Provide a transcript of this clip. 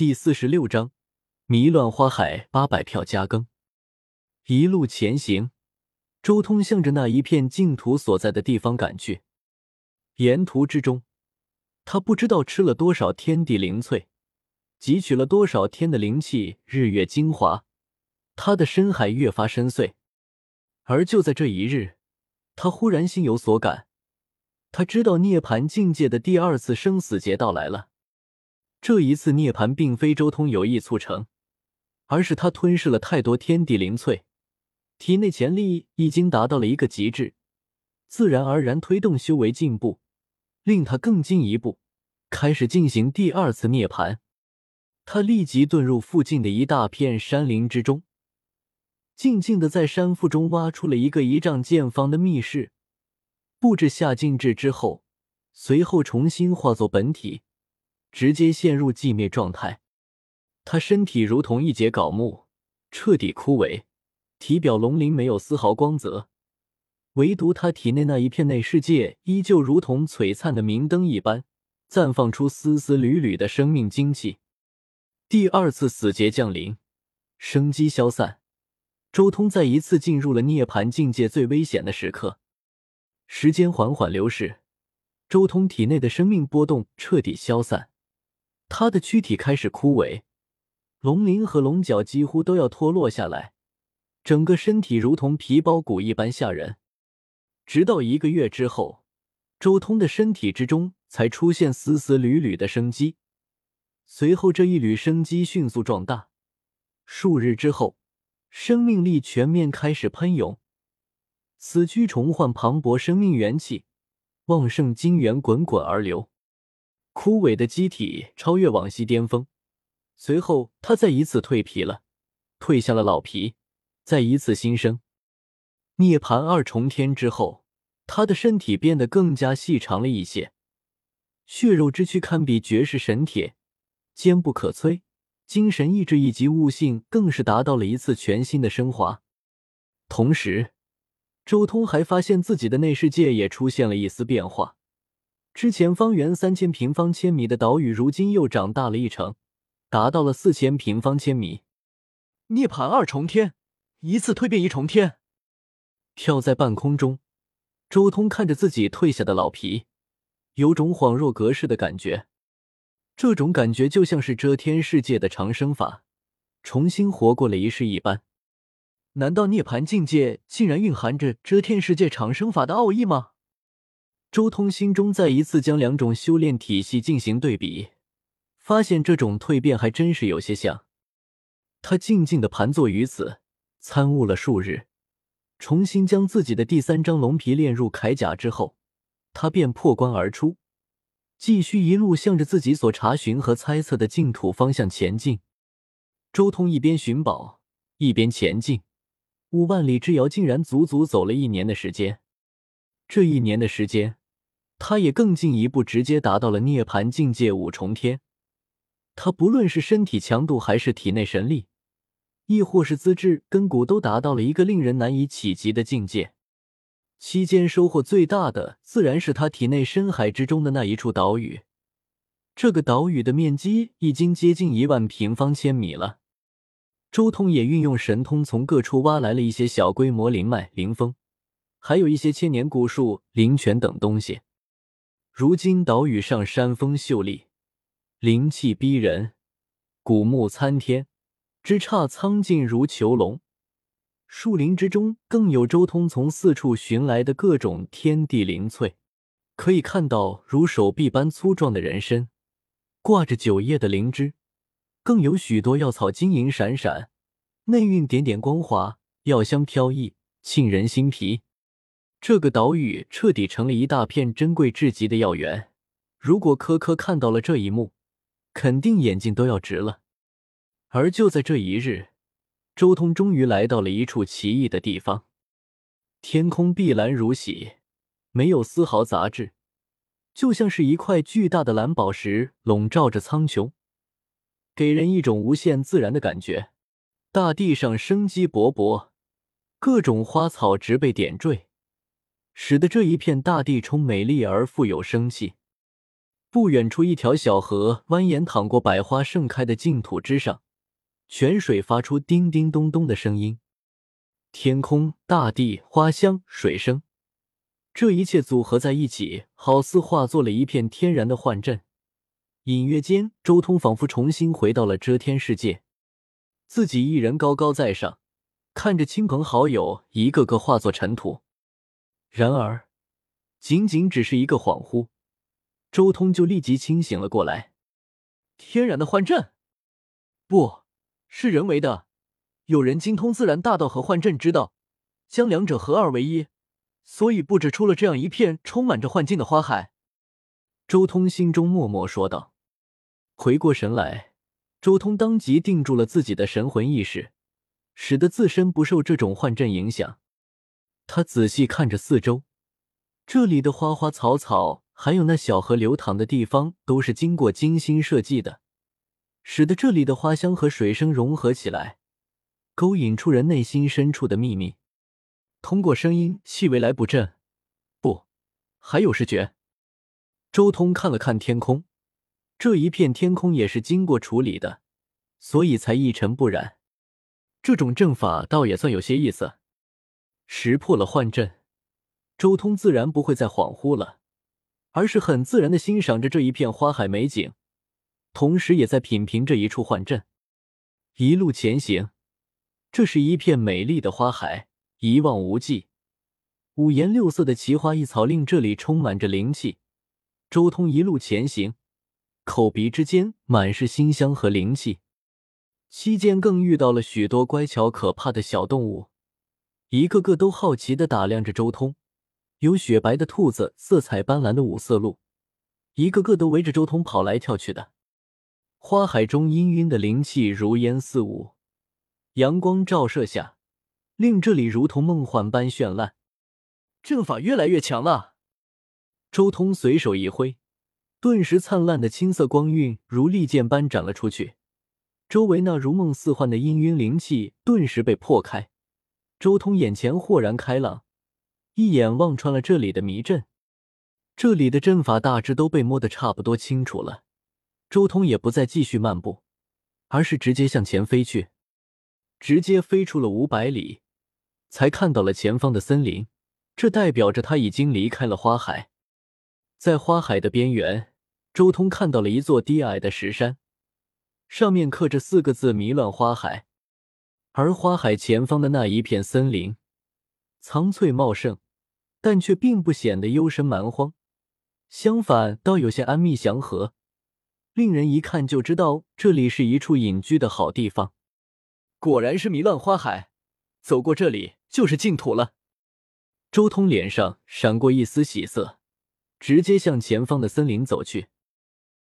第四十六章，迷乱花海八百票加更。一路前行，周通向着那一片净土所在的地方赶去。沿途之中，他不知道吃了多少天地灵翠，汲取了多少天的灵气、日月精华，他的深海越发深邃。而就在这一日，他忽然心有所感，他知道涅槃境界的第二次生死劫到来了。这一次涅槃并非周通有意促成，而是他吞噬了太多天地灵粹，体内潜力已经达到了一个极致，自然而然推动修为进步，令他更进一步，开始进行第二次涅槃。他立即遁入附近的一大片山林之中，静静的在山腹中挖出了一个一丈见方的密室，布置下禁制之后，随后重新化作本体。直接陷入寂灭状态，他身体如同一截槁木，彻底枯萎，体表龙鳞没有丝毫光泽，唯独他体内那一片内世界依旧如同璀璨的明灯一般，绽放出丝丝缕缕的生命精气。第二次死劫降临，生机消散，周通再一次进入了涅槃境界最危险的时刻。时间缓缓流逝，周通体内的生命波动彻底消散。他的躯体开始枯萎，龙鳞和龙角几乎都要脱落下来，整个身体如同皮包骨一般吓人。直到一个月之后，周通的身体之中才出现丝丝缕缕的生机，随后这一缕生机迅速壮大。数日之后，生命力全面开始喷涌，死躯重焕磅礴生命元气，旺盛精元滚滚而流。枯萎的机体超越往昔巅峰，随后他再一次蜕皮了，蜕下了老皮，再一次新生。涅槃二重天之后，他的身体变得更加细长了一些，血肉之躯堪比绝世神铁，坚不可摧。精神意志以及悟性更是达到了一次全新的升华。同时，周通还发现自己的内世界也出现了一丝变化。之前方圆三千平方千米的岛屿，如今又长大了一成，达到了四千平方千米。涅槃二重天，一次蜕变一重天。跳在半空中，周通看着自己褪下的老皮，有种恍若隔世的感觉。这种感觉就像是遮天世界的长生法，重新活过了一世一般。难道涅槃境界竟然蕴含着遮天世界长生法的奥义吗？周通心中再一次将两种修炼体系进行对比，发现这种蜕变还真是有些像。他静静的盘坐于此，参悟了数日，重新将自己的第三张龙皮炼入铠甲之后，他便破关而出，继续一路向着自己所查询和猜测的净土方向前进。周通一边寻宝，一边前进，五万里之遥竟然足足走了一年的时间。这一年的时间。他也更进一步，直接达到了涅槃境界五重天。他不论是身体强度，还是体内神力，亦或是资质根骨，都达到了一个令人难以企及的境界。期间收获最大的，自然是他体内深海之中的那一处岛屿。这个岛屿的面积已经接近一万平方千米了。周通也运用神通，从各处挖来了一些小规模灵脉、灵峰，还有一些千年古树、灵泉等东西。如今岛屿上山峰秀丽，灵气逼人，古木参天，枝杈苍劲如囚笼。树林之中更有周通从四处寻来的各种天地灵翠，可以看到如手臂般粗壮的人参，挂着九叶的灵芝，更有许多药草晶莹闪闪，内蕴点点光华，药香飘逸，沁人心脾。这个岛屿彻底成了一大片珍贵至极的药园。如果科科看到了这一幕，肯定眼睛都要直了。而就在这一日，周通终于来到了一处奇异的地方。天空碧蓝如洗，没有丝毫杂质，就像是一块巨大的蓝宝石笼罩着苍穹，给人一种无限自然的感觉。大地上生机勃勃，各种花草植被点缀。使得这一片大地充美丽而富有生气。不远处，一条小河蜿蜒淌过百花盛开的净土之上，泉水发出叮叮咚咚的声音。天空、大地、花香、水声，这一切组合在一起，好似化作了一片天然的幻阵。隐约间，周通仿佛重新回到了遮天世界，自己一人高高在上，看着亲朋好友一个个化作尘土。然而，仅仅只是一个恍惚。周通就立即清醒了过来。天然的幻阵，不是人为的。有人精通自然大道和幻阵之道，将两者合二为一，所以布置出了这样一片充满着幻境的花海。周通心中默默说道。回过神来，周通当即定住了自己的神魂意识，使得自身不受这种幻阵影响。他仔细看着四周，这里的花花草草。还有那小河流淌的地方，都是经过精心设计的，使得这里的花香和水声融合起来，勾引出人内心深处的秘密。通过声音、气味来布阵，不，还有视觉。周通看了看天空，这一片天空也是经过处理的，所以才一尘不染。这种阵法倒也算有些意思。识破了幻阵，周通自然不会再恍惚了。而是很自然的欣赏着这一片花海美景，同时也在品评这一处幻阵。一路前行，这是一片美丽的花海，一望无际，五颜六色的奇花异草令这里充满着灵气。周通一路前行，口鼻之间满是馨香和灵气，期间更遇到了许多乖巧可怕的小动物，一个个都好奇的打量着周通。有雪白的兔子，色彩斑斓的五色鹿，一个个都围着周通跑来跳去的。花海中氤氲的灵气如烟似雾，阳光照射下，令这里如同梦幻般绚烂。阵法越来越强了。周通随手一挥，顿时灿烂的青色光晕如利剑般斩了出去，周围那如梦似幻的氤氲灵气顿时被破开。周通眼前豁然开朗。一眼望穿了这里的迷阵，这里的阵法大致都被摸得差不多清楚了。周通也不再继续漫步，而是直接向前飞去，直接飞出了五百里，才看到了前方的森林。这代表着他已经离开了花海。在花海的边缘，周通看到了一座低矮的石山，上面刻着四个字“迷乱花海”。而花海前方的那一片森林，苍翠茂盛。但却并不显得幽深蛮荒，相反，倒有些安谧祥和，令人一看就知道这里是一处隐居的好地方。果然是迷乱花海，走过这里就是净土了。周通脸上闪过一丝喜色，直接向前方的森林走去。